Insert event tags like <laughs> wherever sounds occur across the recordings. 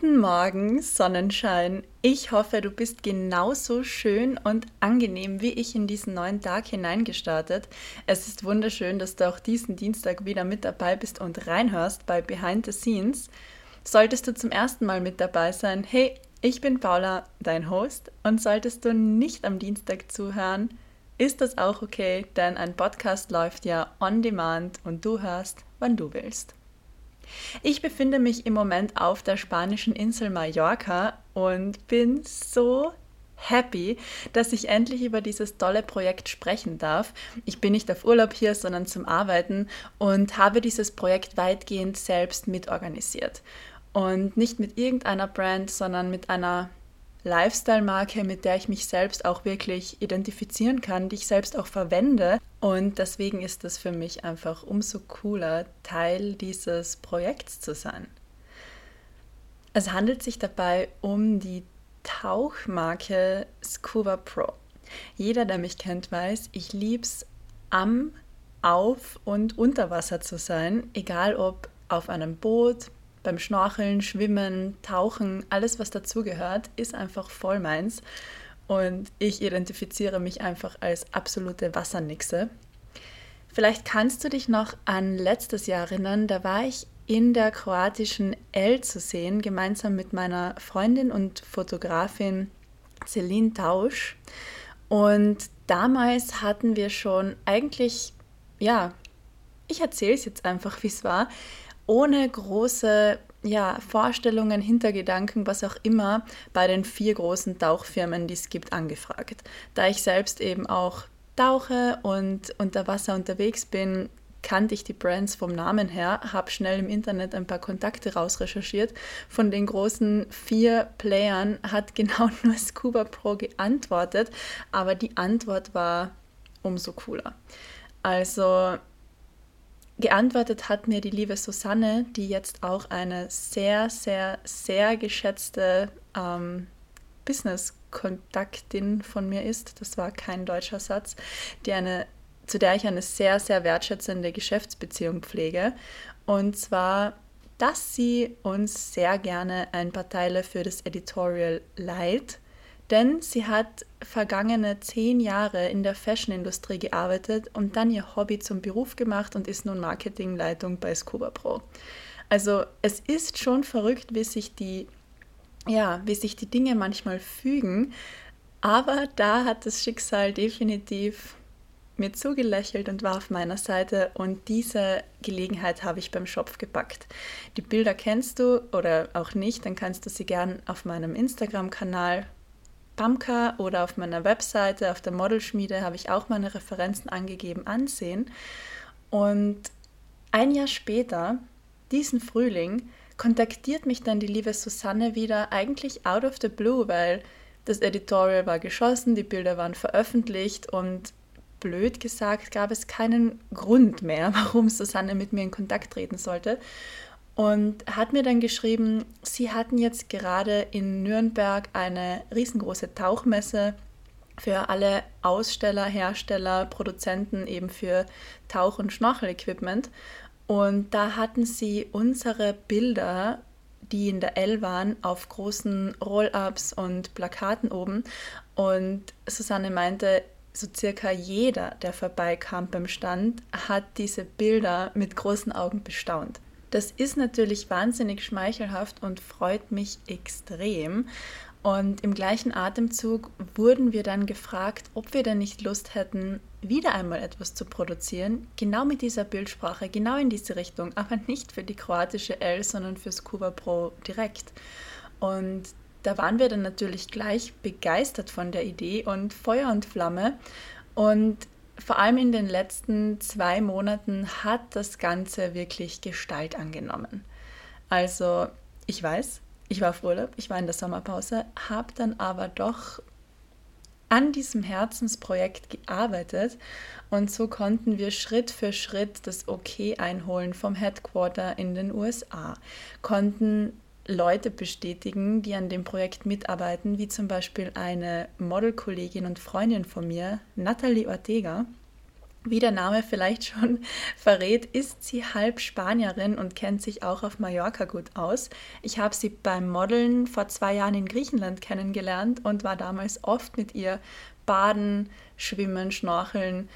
Guten Morgen, Sonnenschein. Ich hoffe, du bist genauso schön und angenehm wie ich in diesen neuen Tag hineingestartet. Es ist wunderschön, dass du auch diesen Dienstag wieder mit dabei bist und reinhörst bei Behind the Scenes. Solltest du zum ersten Mal mit dabei sein, hey, ich bin Paula, dein Host, und solltest du nicht am Dienstag zuhören, ist das auch okay, denn ein Podcast läuft ja on demand und du hörst, wann du willst. Ich befinde mich im Moment auf der spanischen Insel Mallorca und bin so happy, dass ich endlich über dieses tolle Projekt sprechen darf. Ich bin nicht auf Urlaub hier, sondern zum Arbeiten und habe dieses Projekt weitgehend selbst mitorganisiert. Und nicht mit irgendeiner Brand, sondern mit einer Lifestyle-Marke, mit der ich mich selbst auch wirklich identifizieren kann, die ich selbst auch verwende. Und deswegen ist es für mich einfach umso cooler, Teil dieses Projekts zu sein. Es handelt sich dabei um die Tauchmarke Scuba Pro. Jeder, der mich kennt, weiß, ich liebe es am, auf und unter Wasser zu sein, egal ob auf einem Boot, beim Schnorcheln, Schwimmen, Tauchen, alles was dazugehört, ist einfach voll meins. Und ich identifiziere mich einfach als absolute Wassernixe. Vielleicht kannst du dich noch an letztes Jahr erinnern, da war ich in der kroatischen El zu sehen, gemeinsam mit meiner Freundin und Fotografin Celine Tausch. Und damals hatten wir schon eigentlich, ja, ich erzähle es jetzt einfach, wie es war, ohne große ja, Vorstellungen, Hintergedanken, was auch immer, bei den vier großen Tauchfirmen, die es gibt, angefragt. Da ich selbst eben auch tauche und unter Wasser unterwegs bin, kannte ich die Brands vom Namen her, habe schnell im Internet ein paar Kontakte rausrecherchiert. Von den großen vier Playern hat <laughs> genau nur Scuba Pro geantwortet, aber die Antwort war umso cooler. Also Geantwortet hat mir die liebe Susanne, die jetzt auch eine sehr, sehr, sehr geschätzte ähm, Business-Kontaktin von mir ist. Das war kein deutscher Satz, die eine, zu der ich eine sehr, sehr wertschätzende Geschäftsbeziehung pflege. Und zwar, dass sie uns sehr gerne ein paar Teile für das Editorial leiht denn sie hat vergangene zehn Jahre in der Fashionindustrie gearbeitet und dann ihr Hobby zum Beruf gemacht und ist nun Marketingleitung bei Scuba Pro. Also es ist schon verrückt, wie sich die, ja, wie sich die Dinge manchmal fügen, aber da hat das Schicksal definitiv mir zugelächelt und war auf meiner Seite und diese Gelegenheit habe ich beim Schopf gepackt. Die Bilder kennst du oder auch nicht, dann kannst du sie gern auf meinem Instagram-Kanal Bamka oder auf meiner Webseite, auf der Modelschmiede habe ich auch meine Referenzen angegeben, ansehen. Und ein Jahr später, diesen Frühling, kontaktiert mich dann die liebe Susanne wieder, eigentlich out of the blue, weil das Editorial war geschossen, die Bilder waren veröffentlicht und blöd gesagt gab es keinen Grund mehr, <laughs> warum Susanne mit mir in Kontakt treten sollte und hat mir dann geschrieben, sie hatten jetzt gerade in Nürnberg eine riesengroße Tauchmesse für alle Aussteller, Hersteller, Produzenten eben für Tauch- und Schnorchel-Equipment. Und da hatten sie unsere Bilder, die in der L waren, auf großen Roll-ups und Plakaten oben. Und Susanne meinte, so circa jeder, der vorbeikam beim Stand, hat diese Bilder mit großen Augen bestaunt. Das ist natürlich wahnsinnig schmeichelhaft und freut mich extrem. Und im gleichen Atemzug wurden wir dann gefragt, ob wir denn nicht Lust hätten, wieder einmal etwas zu produzieren, genau mit dieser Bildsprache, genau in diese Richtung, aber nicht für die kroatische L, sondern für Scuba Pro direkt. Und da waren wir dann natürlich gleich begeistert von der Idee und Feuer und Flamme. Und vor allem in den letzten zwei Monaten hat das Ganze wirklich Gestalt angenommen. Also ich weiß, ich war auf Urlaub, ich war in der Sommerpause, habe dann aber doch an diesem Herzensprojekt gearbeitet und so konnten wir Schritt für Schritt das Okay einholen vom Headquarter in den USA, konnten Leute bestätigen, die an dem Projekt mitarbeiten, wie zum Beispiel eine Modelkollegin und Freundin von mir, Natalie Ortega. Wie der Name vielleicht schon <laughs> verrät, ist sie halb Spanierin und kennt sich auch auf Mallorca gut aus. Ich habe sie beim Modeln vor zwei Jahren in Griechenland kennengelernt und war damals oft mit ihr baden, schwimmen, schnorcheln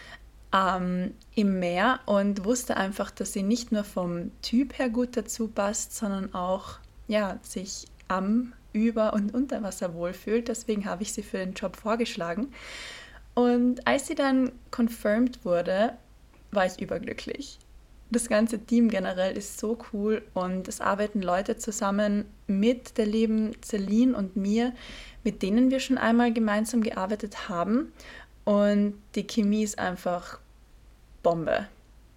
ähm, im Meer und wusste einfach, dass sie nicht nur vom Typ her gut dazu passt, sondern auch ja, sich am, über und unter Wasser wohlfühlt. Deswegen habe ich sie für den Job vorgeschlagen. Und als sie dann confirmed wurde, war ich überglücklich. Das ganze Team generell ist so cool und es arbeiten Leute zusammen mit der lieben Celine und mir, mit denen wir schon einmal gemeinsam gearbeitet haben. Und die Chemie ist einfach Bombe.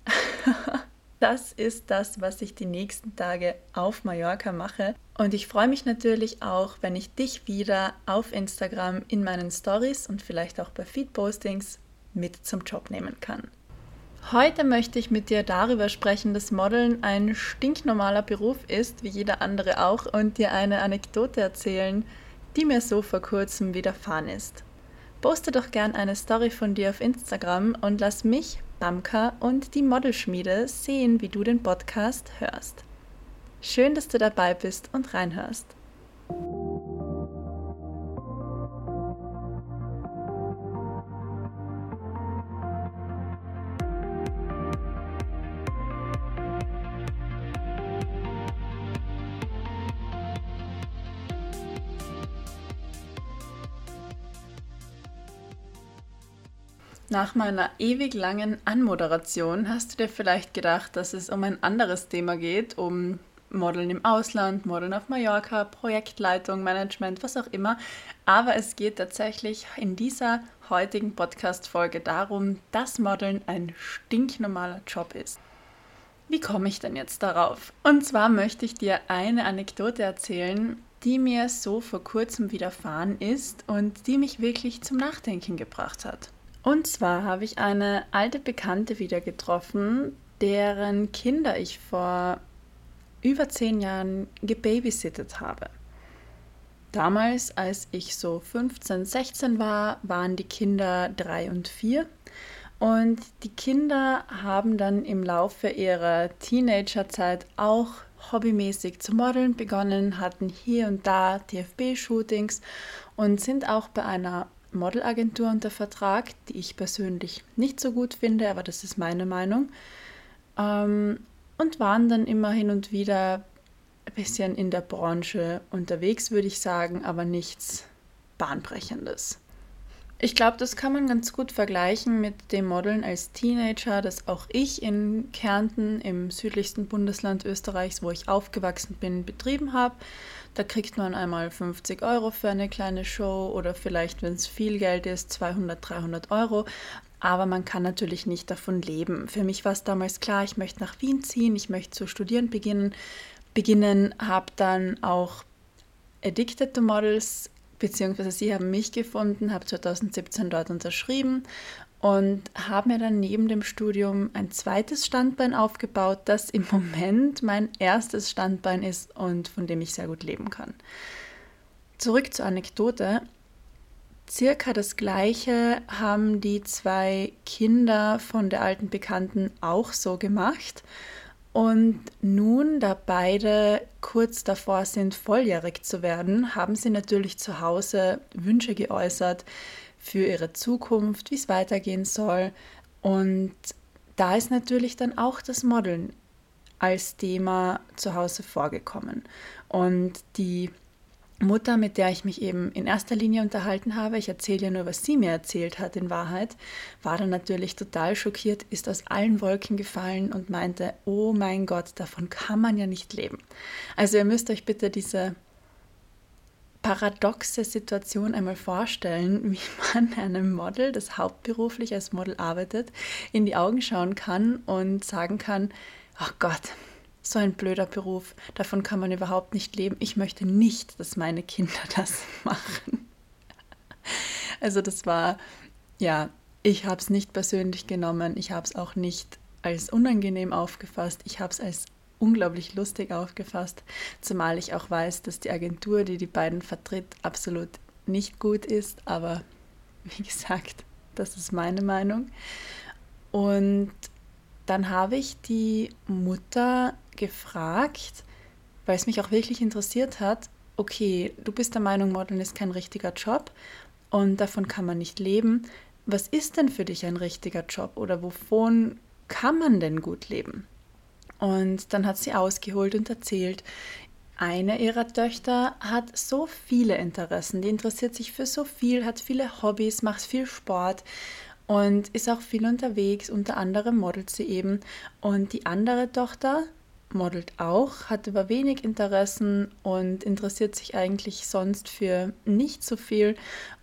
<laughs> Das ist das, was ich die nächsten Tage auf Mallorca mache. Und ich freue mich natürlich auch, wenn ich dich wieder auf Instagram in meinen Stories und vielleicht auch bei Feed-Postings mit zum Job nehmen kann. Heute möchte ich mit dir darüber sprechen, dass Modeln ein stinknormaler Beruf ist, wie jeder andere auch, und dir eine Anekdote erzählen, die mir so vor kurzem widerfahren ist. Poste doch gern eine Story von dir auf Instagram und lass mich Bamka und die Modelschmiede sehen, wie du den Podcast hörst. Schön, dass du dabei bist und reinhörst. Nach meiner ewig langen Anmoderation hast du dir vielleicht gedacht, dass es um ein anderes Thema geht, um Modeln im Ausland, Modeln auf Mallorca, Projektleitung, Management, was auch immer. Aber es geht tatsächlich in dieser heutigen Podcast-Folge darum, dass Modeln ein stinknormaler Job ist. Wie komme ich denn jetzt darauf? Und zwar möchte ich dir eine Anekdote erzählen, die mir so vor kurzem widerfahren ist und die mich wirklich zum Nachdenken gebracht hat. Und zwar habe ich eine alte Bekannte wieder getroffen, deren Kinder ich vor über zehn Jahren gebabysittet habe. Damals, als ich so 15, 16 war, waren die Kinder drei und vier. Und die Kinder haben dann im Laufe ihrer Teenagerzeit auch hobbymäßig zu modeln begonnen, hatten hier und da TFB-Shootings und sind auch bei einer Modelagentur unter Vertrag, die ich persönlich nicht so gut finde, aber das ist meine Meinung. Ähm, und waren dann immer hin und wieder ein bisschen in der Branche unterwegs, würde ich sagen, aber nichts Bahnbrechendes. Ich glaube, das kann man ganz gut vergleichen mit dem Modeln als Teenager, das auch ich in Kärnten, im südlichsten Bundesland Österreichs, wo ich aufgewachsen bin, betrieben habe. Da kriegt man einmal 50 Euro für eine kleine Show oder vielleicht, wenn es viel Geld ist, 200, 300 Euro. Aber man kann natürlich nicht davon leben. Für mich war es damals klar, ich möchte nach Wien ziehen, ich möchte zu studieren beginnen. Beginnen, habe dann auch Addicted to Models, beziehungsweise sie haben mich gefunden, habe 2017 dort unterschrieben und habe mir dann neben dem Studium ein zweites Standbein aufgebaut, das im Moment mein erstes Standbein ist und von dem ich sehr gut leben kann. Zurück zur Anekdote. Circa das gleiche haben die zwei Kinder von der alten Bekannten auch so gemacht. Und nun, da beide kurz davor sind, volljährig zu werden, haben sie natürlich zu Hause Wünsche geäußert, für ihre Zukunft, wie es weitergehen soll. Und da ist natürlich dann auch das Modeln als Thema zu Hause vorgekommen. Und die Mutter, mit der ich mich eben in erster Linie unterhalten habe, ich erzähle ja nur, was sie mir erzählt hat in Wahrheit, war dann natürlich total schockiert, ist aus allen Wolken gefallen und meinte, oh mein Gott, davon kann man ja nicht leben. Also ihr müsst euch bitte diese paradoxe Situation einmal vorstellen, <laughs> wie man einem Model, das hauptberuflich als Model arbeitet, in die Augen schauen kann und sagen kann, ach oh Gott, so ein blöder Beruf, davon kann man überhaupt nicht leben. Ich möchte nicht, dass meine Kinder <laughs> das machen. Also das war, ja, ich habe es nicht persönlich genommen, ich habe es auch nicht als unangenehm aufgefasst, ich habe es als unglaublich lustig aufgefasst, zumal ich auch weiß, dass die Agentur, die die beiden vertritt, absolut nicht gut ist, aber wie gesagt, das ist meine Meinung. Und dann habe ich die Mutter gefragt, weil es mich auch wirklich interessiert hat, okay, du bist der Meinung, Modeln ist kein richtiger Job und davon kann man nicht leben. Was ist denn für dich ein richtiger Job oder wovon kann man denn gut leben? Und dann hat sie ausgeholt und erzählt, eine ihrer Töchter hat so viele Interessen, die interessiert sich für so viel, hat viele Hobbys, macht viel Sport und ist auch viel unterwegs, unter anderem modelt sie eben. Und die andere Tochter modelt auch, hat aber wenig Interessen und interessiert sich eigentlich sonst für nicht so viel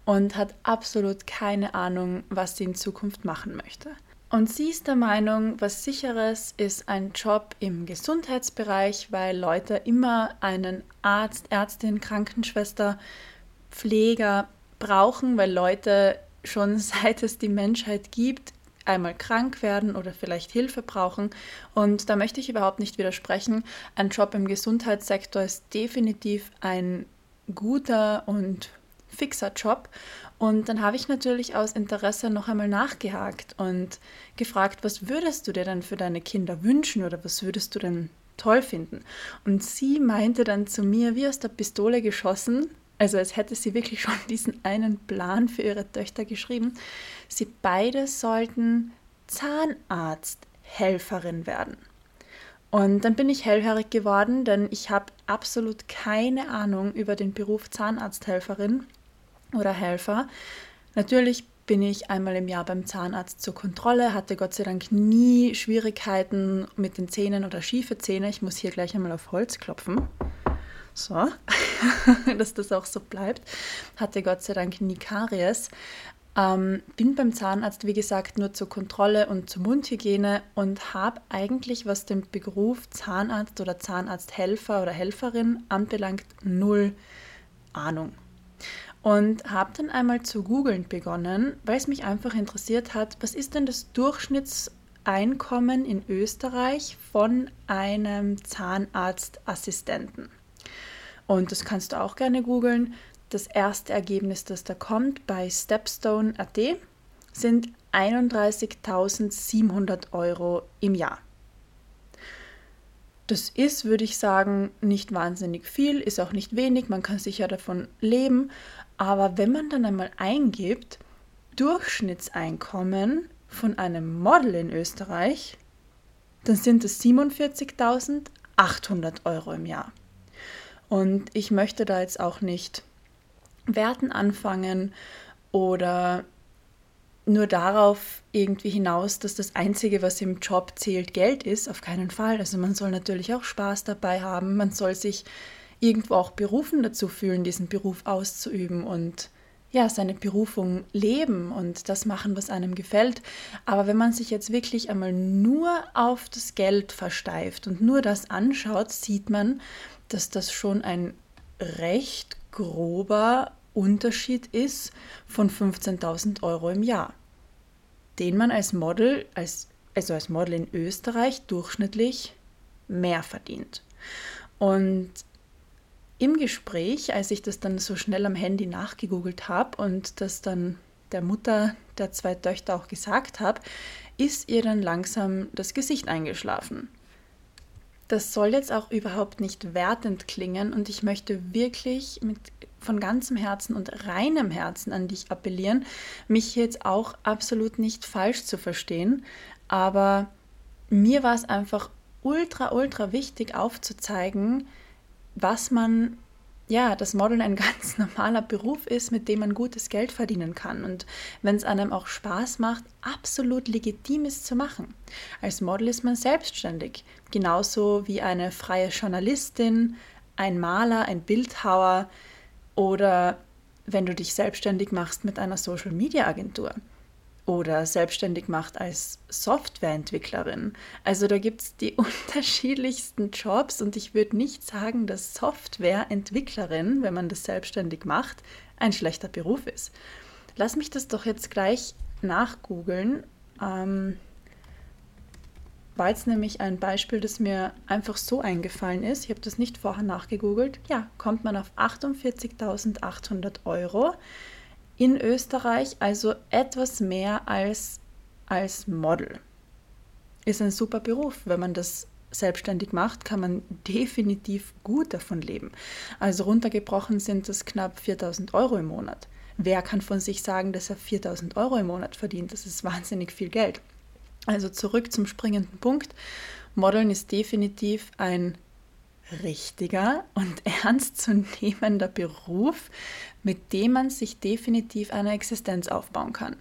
und hat absolut keine Ahnung, was sie in Zukunft machen möchte. Und sie ist der Meinung, was sicheres ist ein Job im Gesundheitsbereich, weil Leute immer einen Arzt, Ärztin, Krankenschwester, Pfleger brauchen, weil Leute schon <laughs> seit es die Menschheit gibt, einmal krank werden oder vielleicht Hilfe brauchen. Und da möchte ich überhaupt nicht widersprechen. Ein Job im Gesundheitssektor ist definitiv ein guter und fixer Job. Und dann habe ich natürlich aus Interesse noch einmal nachgehakt und gefragt, was würdest du dir denn für deine Kinder wünschen oder was würdest du denn toll finden? Und sie meinte dann zu mir, wie aus der Pistole geschossen, also als hätte sie wirklich schon <laughs> diesen einen Plan für ihre Töchter geschrieben, sie beide sollten Zahnarzthelferin werden. Und dann bin ich hellhörig geworden, denn ich habe absolut keine Ahnung über den Beruf Zahnarzthelferin oder Helfer. Natürlich bin ich einmal im Jahr beim Zahnarzt zur Kontrolle, hatte Gott sei Dank nie Schwierigkeiten mit den Zähnen oder schiefe Zähne. Ich muss hier gleich einmal auf Holz klopfen. So, <laughs> dass das auch so bleibt. Hatte Gott sei Dank nie Karies. Ähm, bin beim Zahnarzt, wie gesagt, nur zur Kontrolle und zur Mundhygiene und habe eigentlich, was den Beruf Zahnarzt oder Zahnarzthelfer oder Helferin anbelangt, null Ahnung und habe dann einmal zu googeln begonnen, weil es mich einfach interessiert hat, was ist denn das Durchschnittseinkommen in Österreich von einem Zahnarztassistenten? Und das kannst du auch gerne googeln. Das erste Ergebnis, das da kommt bei Stepstone.at, sind 31.700 Euro im Jahr. Das ist, würde ich sagen, nicht wahnsinnig viel, ist auch nicht wenig, man kann sicher davon leben, aber wenn man dann einmal eingibt, Durchschnittseinkommen von einem Model in Österreich, dann sind es 47.800 Euro im Jahr. Und ich möchte da jetzt auch nicht Werten anfangen oder nur darauf irgendwie hinaus, dass das Einzige, was im Job zählt, Geld ist. Auf keinen Fall. Also man soll natürlich auch Spaß dabei haben. Man soll sich irgendwo auch berufen dazu fühlen, diesen Beruf auszuüben und ja, seine Berufung leben und das machen, was einem gefällt. Aber wenn man sich jetzt wirklich einmal nur auf das Geld versteift und nur das anschaut, sieht man, dass das schon ein recht grober Unterschied ist von 15.000 Euro im Jahr, den man als Model, als, also als Model in Österreich durchschnittlich mehr verdient. Und im Gespräch, als ich das dann so schnell am Handy nachgegoogelt habe und das dann der Mutter der zwei Töchter auch gesagt habe, ist ihr dann langsam das Gesicht eingeschlafen. Das soll jetzt auch überhaupt nicht wertend klingen und ich möchte wirklich mit von ganzem Herzen und reinem Herzen an dich appellieren, mich jetzt auch absolut nicht falsch zu verstehen, aber mir war es einfach ultra, ultra wichtig aufzuzeigen, was man, ja, das Modeln ein <laughs> ganz normaler Beruf ist, mit dem man gutes Geld verdienen kann. Und wenn es einem auch Spaß macht, absolut legitim ist zu machen. Als Model ist man selbstständig, genauso wie eine freie Journalistin, ein Maler, ein Bildhauer oder wenn du dich selbstständig machst mit einer Social-Media-Agentur oder selbstständig macht als Softwareentwicklerin. Also da gibt es die <laughs> unterschiedlichsten Jobs und ich würde nicht sagen, dass Softwareentwicklerin, wenn man das selbstständig macht, ein schlechter Beruf ist. lass mich das doch jetzt gleich nachgoogeln. Ähm, war jetzt nämlich ein Beispiel, das mir einfach so eingefallen ist. Ich habe das nicht vorher nachgegoogelt. Ja, kommt man auf 48.800 Euro in Österreich, also etwas mehr als als Model. Ist ein super Beruf. Wenn man das selbstständig macht, kann man <laughs> definitiv gut davon leben. Also runtergebrochen sind das knapp 4000 Euro im Monat. Wer kann von sich sagen, dass er 4000 Euro im Monat verdient? Das ist wahnsinnig viel Geld. Also zurück zum springenden Punkt. Modeln ist definitiv ein richtiger und <laughs> ernstzunehmender Beruf, mit dem man sich definitiv eine Existenz aufbauen kann.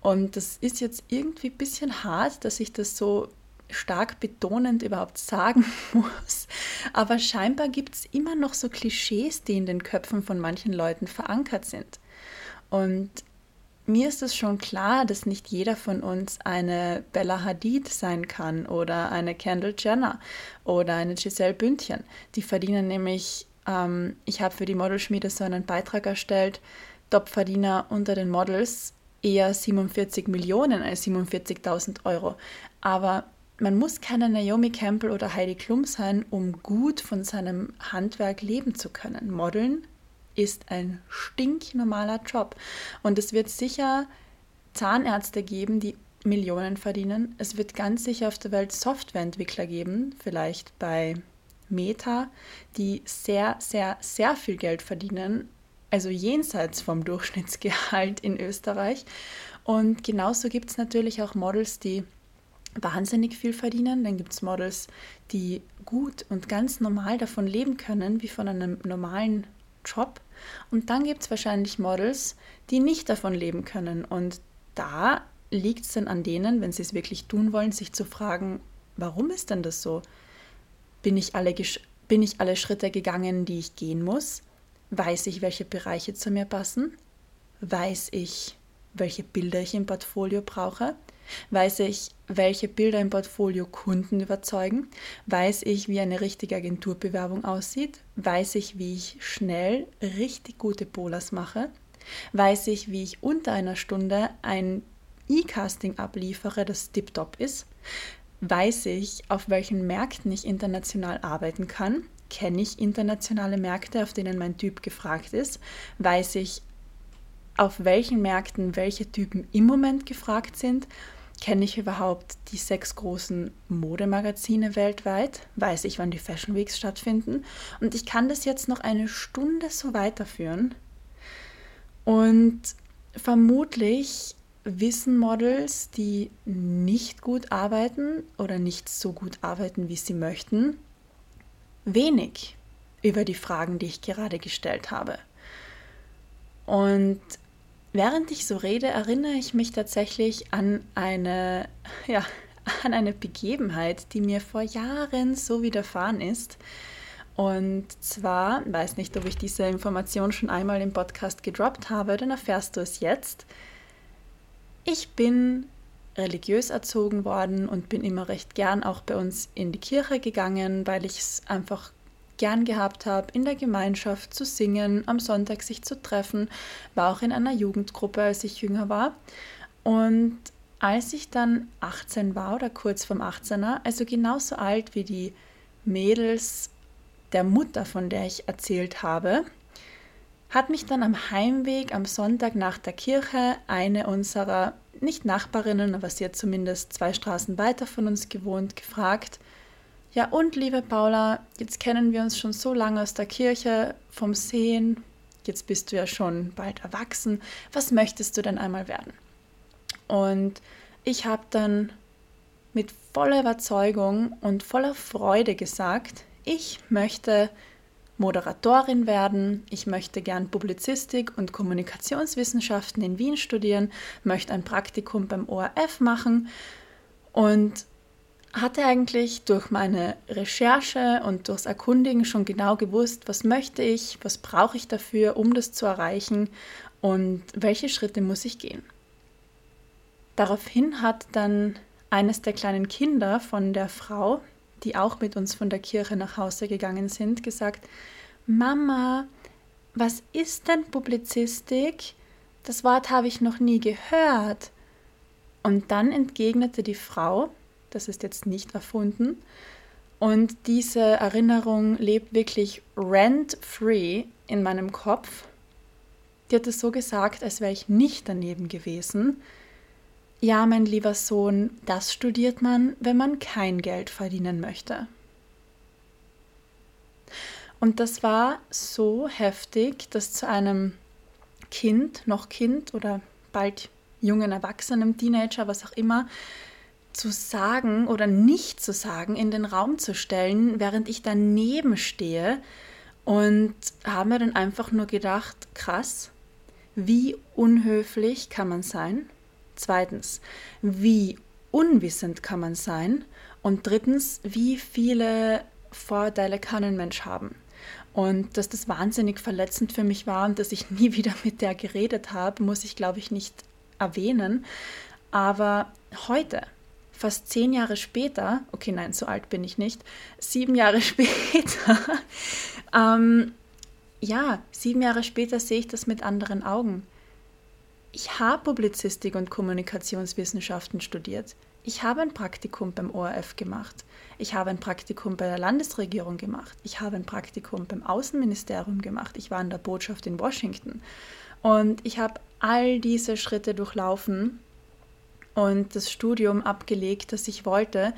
Und das ist jetzt irgendwie ein bisschen hart, dass ich das so stark betonend überhaupt sagen <laughs> muss. Aber scheinbar gibt es immer noch so Klischees, die in den Köpfen von manchen Leuten verankert sind. Und mir ist es schon klar, dass nicht jeder von uns eine Bella Hadid sein kann oder eine Kendall Jenner oder eine Giselle Bündchen. Die verdienen nämlich, ähm, ich habe für die Modelschmiede so einen Beitrag erstellt, Topverdiener unter den Models eher 47 Millionen als 47.000 Euro. Aber man muss keine Naomi Campbell oder Heidi Klum sein, um gut von seinem Handwerk leben zu können. Modeln ist ein stinknormaler Job. Und es wird sicher Zahnärzte geben, die Millionen verdienen. Es wird ganz sicher auf der Welt Softwareentwickler geben, vielleicht bei Meta, die sehr, sehr, sehr viel Geld verdienen, also jenseits vom Durchschnittsgehalt in Österreich. Und genauso gibt es natürlich auch Models, die wahnsinnig viel verdienen. Dann gibt es Models, die gut und ganz normal davon leben können, wie von einem normalen Job. Und dann gibt es wahrscheinlich Models, die nicht davon leben können. Und da liegt es dann an denen, wenn sie es wirklich tun wollen, sich zu fragen, warum ist denn das so? Bin ich alle, bin ich alle Schritte gegangen, die ich gehen muss? Weiß ich, welche Bereiche zu mir passen? Weiß ich, welche Bilder ich im Portfolio brauche? Weiß ich, welche Bilder im Portfolio Kunden überzeugen? Weiß ich, wie eine richtige Agenturbewerbung aussieht? Weiß ich, wie ich schnell richtig gute Bolas mache? Weiß ich, wie ich unter einer Stunde ein E-Casting abliefere, das tiptop ist? Weiß ich, auf welchen Märkten ich international arbeiten kann? Kenne ich internationale Märkte, auf denen mein Typ gefragt ist? Weiß ich, auf welchen Märkten welche Typen im Moment gefragt sind? Kenne ich überhaupt die sechs großen Modemagazine weltweit? Weiß ich, wann die Fashion Weeks stattfinden? Und ich kann das jetzt noch eine Stunde so weiterführen. Und vermutlich wissen Models, die nicht gut arbeiten oder nicht so gut arbeiten, wie sie möchten, wenig über die Fragen, die ich gerade gestellt habe. Und Während ich so rede, erinnere ich mich tatsächlich an eine, <laughs> ja, an eine Begebenheit, die mir vor Jahren so widerfahren ist. Und zwar, weiß nicht, ob ich diese Information schon einmal im Podcast gedroppt habe, dann erfährst du es jetzt. Ich bin religiös erzogen worden und bin immer recht gern auch bei uns in die Kirche gegangen, weil ich es einfach gern gehabt habe, in der Gemeinschaft zu singen, am Sonntag sich zu treffen, war auch in einer Jugendgruppe, als ich jünger war. Und als ich dann 18 war oder kurz vom 18er, also genauso alt wie die Mädels der Mutter, von der ich erzählt habe, hat mich dann am Heimweg am Sonntag nach der Kirche eine unserer, nicht Nachbarinnen, aber sie hat zumindest zwei Straßen weiter von uns gewohnt, gefragt, ja, und liebe Paula, jetzt kennen wir uns schon so lange aus der Kirche, vom Sehen. Jetzt bist du ja schon bald erwachsen. Was möchtest du denn einmal werden? Und ich habe dann mit voller Überzeugung und voller Freude gesagt, ich möchte Moderatorin werden, ich möchte gern Publizistik und Kommunikationswissenschaften in Wien studieren, möchte ein Praktikum beim ORF machen und hatte eigentlich durch meine Recherche und durchs Erkundigen schon genau gewusst, was möchte ich, was brauche ich dafür, um das zu erreichen und welche Schritte muss ich gehen. Daraufhin hat dann eines der kleinen Kinder von der Frau, die auch mit uns von der Kirche nach Hause gegangen sind, gesagt, Mama, was ist denn Publizistik? das Wort habe ich noch nie gehört. Und dann entgegnete die Frau, das ist jetzt nicht erfunden, und diese Erinnerung lebt wirklich rent-free in meinem Kopf. Die hat es so gesagt, als wäre ich nicht daneben gewesen. Ja, mein lieber Sohn, das studiert man, wenn man kein Geld verdienen möchte. Und das war so heftig, dass zu einem Kind, noch Kind oder bald jungen Erwachsenen, Teenager, was auch immer, zu sagen oder nicht zu sagen, in den Raum zu stellen, während ich daneben stehe und habe mir dann einfach nur gedacht, krass, wie unhöflich kann man sein? Zweitens, wie unwissend kann man sein? Und drittens, wie viele Vorurteile kann ein Mensch haben? Und dass das wahnsinnig verletzend für mich war und dass ich <laughs> nie wieder mit der geredet habe, muss ich, glaube ich, nicht erwähnen. Aber heute, fast zehn Jahre später, okay, nein, so alt bin ich nicht, sieben Jahre <laughs> später, ähm, ja, sieben Jahre später sehe ich das mit anderen Augen. Ich habe Publizistik und Kommunikationswissenschaften studiert. Ich habe ein Praktikum beim ORF gemacht. Ich habe ein Praktikum bei der Landesregierung gemacht. Ich habe ein Praktikum beim Außenministerium gemacht. Ich war in der Botschaft in Washington. Und ich habe all diese Schritte durchlaufen und das Studium abgelegt, das ich wollte,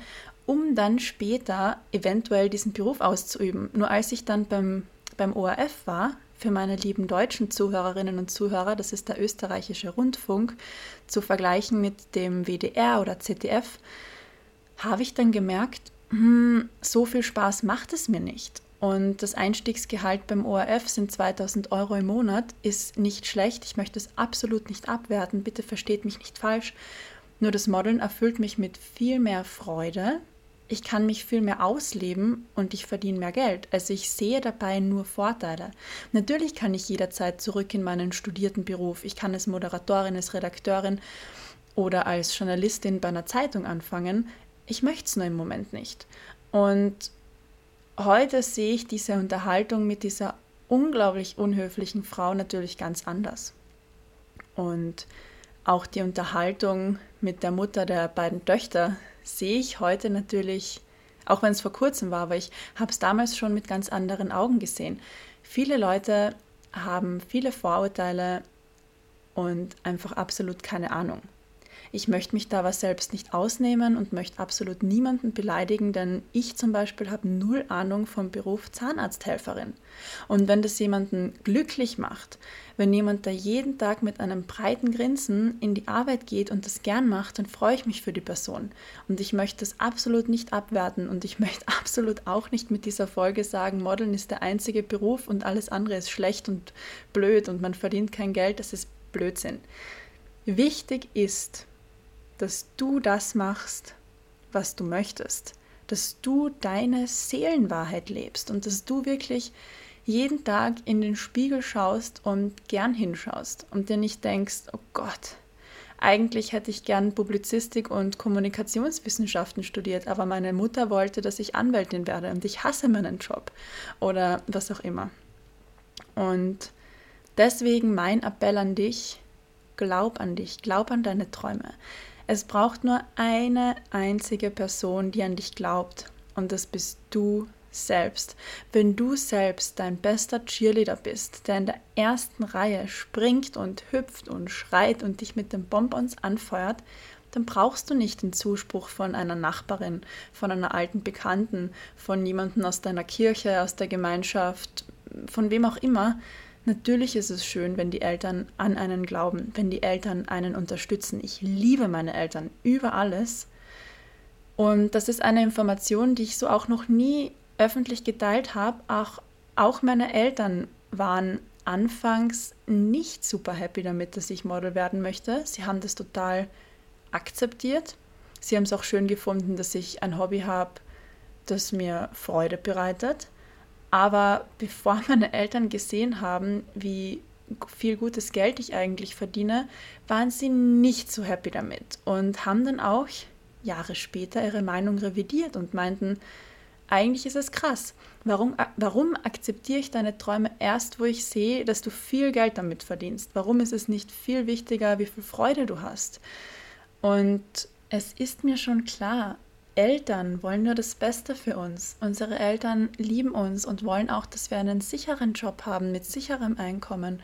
um dann später eventuell diesen Beruf auszuüben. Nur als ich dann beim, beim ORF war, für meine lieben deutschen Zuhörerinnen und Zuhörer, das ist der österreichische Rundfunk, zu vergleichen mit dem WDR oder ZDF, habe ich dann gemerkt, hm, so viel Spaß macht es mir nicht. Und das Einstiegsgehalt beim ORF sind 2000 Euro im Monat, ist nicht schlecht. Ich möchte es absolut nicht abwerten, bitte versteht mich nicht falsch. Nur das Modeln erfüllt mich mit viel mehr Freude, ich kann mich viel mehr ausleben und ich verdiene mehr Geld. Also ich sehe dabei nur Vorteile. Natürlich kann ich jederzeit zurück in meinen studierten Beruf. Ich kann als Moderatorin, als Redakteurin oder als Journalistin bei einer Zeitung anfangen. Ich möchte es nur im Moment nicht. Und heute sehe ich diese Unterhaltung mit dieser unglaublich unhöflichen Frau natürlich ganz anders. Und auch die Unterhaltung mit der Mutter der beiden Töchter sehe ich heute natürlich, auch wenn es vor kurzem war, aber ich habe es damals schon mit ganz anderen Augen gesehen. Viele Leute haben viele Vorurteile und einfach absolut keine Ahnung. Ich möchte mich da was selbst nicht ausnehmen und möchte absolut niemanden beleidigen, denn ich zum Beispiel habe null Ahnung vom Beruf Zahnarzthelferin. Und wenn das jemanden glücklich macht, wenn jemand da jeden Tag mit einem breiten Grinsen in die Arbeit geht und das gern macht, dann freue ich mich für die Person. Und ich möchte das absolut nicht abwerten und ich <laughs> möchte absolut auch nicht mit dieser Folge sagen, Modeln ist der einzige Beruf und alles andere ist schlecht und blöd und man verdient kein Geld. Das ist Blödsinn. Wichtig ist, dass du das machst, was du möchtest, dass du deine Seelenwahrheit lebst und dass du wirklich jeden Tag in den Spiegel schaust und gern hinschaust und dir nicht denkst, oh Gott, eigentlich hätte ich gern Publizistik und Kommunikationswissenschaften studiert, aber meine Mutter wollte, dass ich Anwältin werde und ich hasse meinen Job oder was auch immer. Und deswegen mein Appell an dich, glaub an dich, glaub an deine Träume. Es braucht nur eine einzige Person, die an dich glaubt. Und das bist du selbst. Wenn du selbst dein bester Cheerleader bist, der in der ersten Reihe springt und hüpft und schreit und dich mit den Bonbons anfeuert, dann brauchst du nicht den Zuspruch von einer Nachbarin, von einer alten Bekannten, von jemandem aus deiner Kirche, aus der Gemeinschaft, von wem auch immer, Natürlich ist es schön, wenn die Eltern an einen glauben, wenn die Eltern einen unterstützen. Ich liebe meine Eltern über alles. Und das ist eine Information, die ich so auch noch nie öffentlich geteilt habe. Auch, auch meine Eltern waren anfangs nicht super happy damit, dass ich Model werden möchte. Sie haben das total akzeptiert. Sie haben es auch schön gefunden, dass ich ein Hobby habe, das mir Freude bereitet. Aber bevor meine Eltern gesehen haben, wie viel gutes Geld ich eigentlich verdiene, waren sie nicht so happy damit und haben dann auch Jahre später ihre Meinung revidiert und meinten, eigentlich ist es krass. Warum, warum akzeptiere ich deine Träume erst, wo ich sehe, dass du viel Geld damit verdienst? Warum ist es nicht viel wichtiger, wie viel Freude du hast? Und es ist mir schon klar, Eltern wollen nur das Beste für uns. Unsere Eltern lieben uns und wollen auch, dass wir einen sicheren Job haben mit sicherem Einkommen,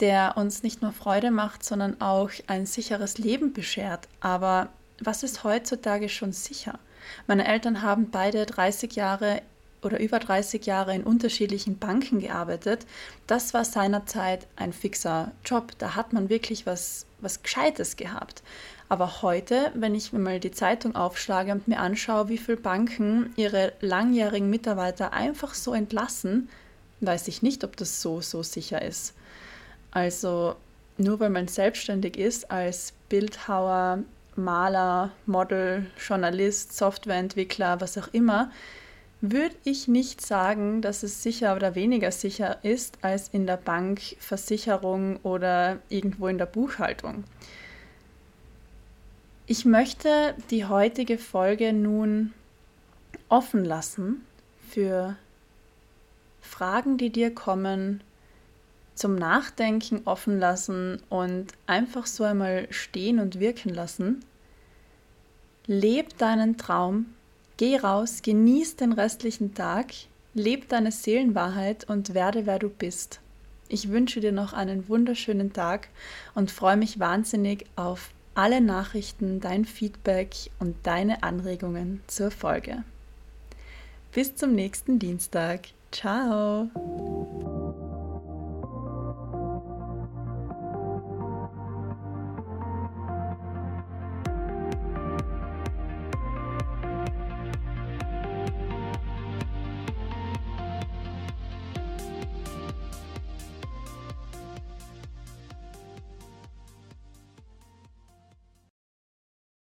der uns nicht nur Freude macht, sondern auch ein sicheres Leben beschert. Aber was ist heutzutage schon sicher? Meine Eltern haben beide 30 Jahre oder über 30 Jahre in unterschiedlichen Banken gearbeitet. Das war seinerzeit ein fixer Job. Da hat man wirklich was, was Gescheites gehabt. Aber heute, wenn ich mir mal die Zeitung aufschlage und mir anschaue, wie viele Banken ihre langjährigen Mitarbeiter einfach so entlassen, weiß ich nicht, ob das so, so sicher ist. Also nur weil man selbstständig ist als Bildhauer, Maler, Model, Journalist, Softwareentwickler, was auch immer, würde ich nicht sagen, dass es sicher oder weniger sicher ist als in der Bank, Versicherung oder irgendwo in der Buchhaltung. Ich möchte die heutige Folge nun offen lassen für Fragen, die dir kommen, zum Nachdenken offen lassen und einfach so einmal stehen und wirken lassen. Leb deinen Traum, geh raus, genieß den restlichen Tag, leb deine Seelenwahrheit und werde wer du bist. Ich wünsche dir noch einen wunderschönen Tag und freue mich wahnsinnig auf alle Nachrichten, dein Feedback und deine Anregungen zur Folge. Bis zum nächsten Dienstag. Ciao!